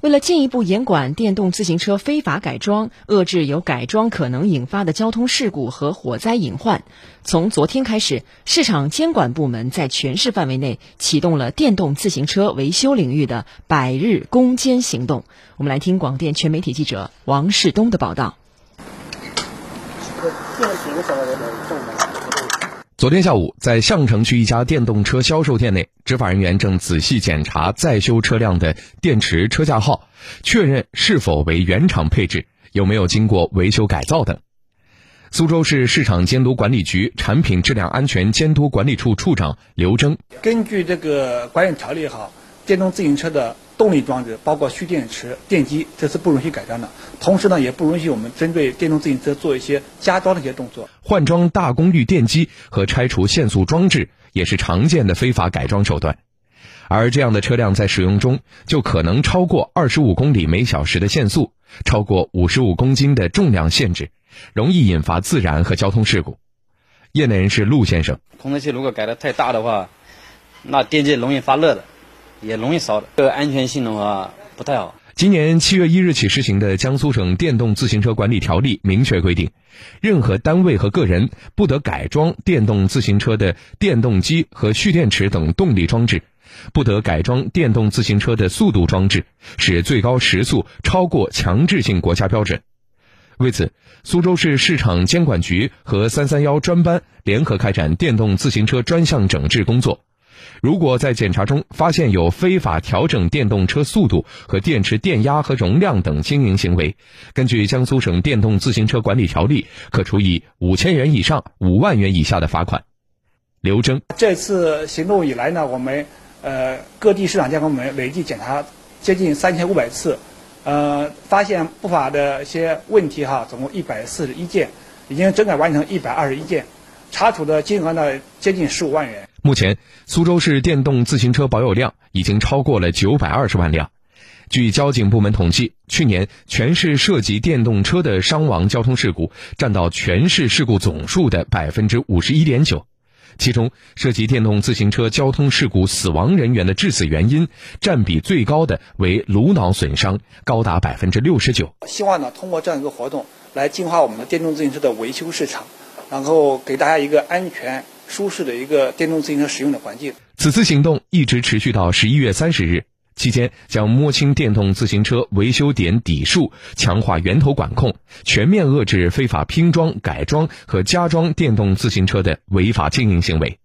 为了进一步严管电动自行车非法改装，遏制由改装可能引发的交通事故和火灾隐患，从昨天开始，市场监管部门在全市范围内启动了电动自行车维修领域的百日攻坚行动。我们来听广电全媒体记者王世东的报道。昨天下午，在相城区一家电动车销售店内，执法人员正仔细检查在修车辆的电池车架号，确认是否为原厂配置，有没有经过维修改造等。苏州市市场监督管理局产品质量安全监督管理处处长刘征：根据这个管理条例哈，电动自行车的。动力装置包括蓄电池、电机，这是不允许改装的。同时呢，也不允许我们针对电动自行车做一些加装的一些动作。换装大功率电机和拆除限速装置也是常见的非法改装手段。而这样的车辆在使用中就可能超过二十五公里每小时的限速，超过五十五公斤的重量限制，容易引发自燃和交通事故。业内人士陆先生：控制器如果改的太大的话，那电机容易发热的。也容易烧的，这个安全性的话不太好。今年七月一日起施行的江苏省电动自行车管理条例明确规定，任何单位和个人不得改装电动自行车的电动机和蓄电池等动力装置，不得改装电动自行车的速度装置，使最高时速超过强制性国家标准。为此，苏州市市场监管局和三三幺专班联合开展电动自行车专项整治工作。如果在检查中发现有非法调整电动车速度和电池电压和容量等经营行为，根据江苏省电动自行车管理条例，可处以五千元以上五万元以下的罚款。刘征，这次行动以来呢，我们呃各地市场监管部门累计检查接近三千五百次，呃，发现不法的一些问题哈，总共一百四十一件，已经整改完成一百二十一件，查处的金额呢接近十五万元。目前，苏州市电动自行车保有量已经超过了九百二十万辆。据交警部门统计，去年全市涉及电动车的伤亡交通事故占到全市事故总数的百分之五十一点九，其中涉及电动自行车交通事故死亡人员的致死原因占比最高的为颅脑损伤，高达百分之六十九。希望呢，通过这样一个活动来净化我们的电动自行车的维修市场，然后给大家一个安全。舒适的一个电动自行车使用的环境。此次行动一直持续到十一月三十日，期间将摸清电动自行车维修点底数，强化源头管控，全面遏制非法拼装、改装和加装电动自行车的违法经营行为。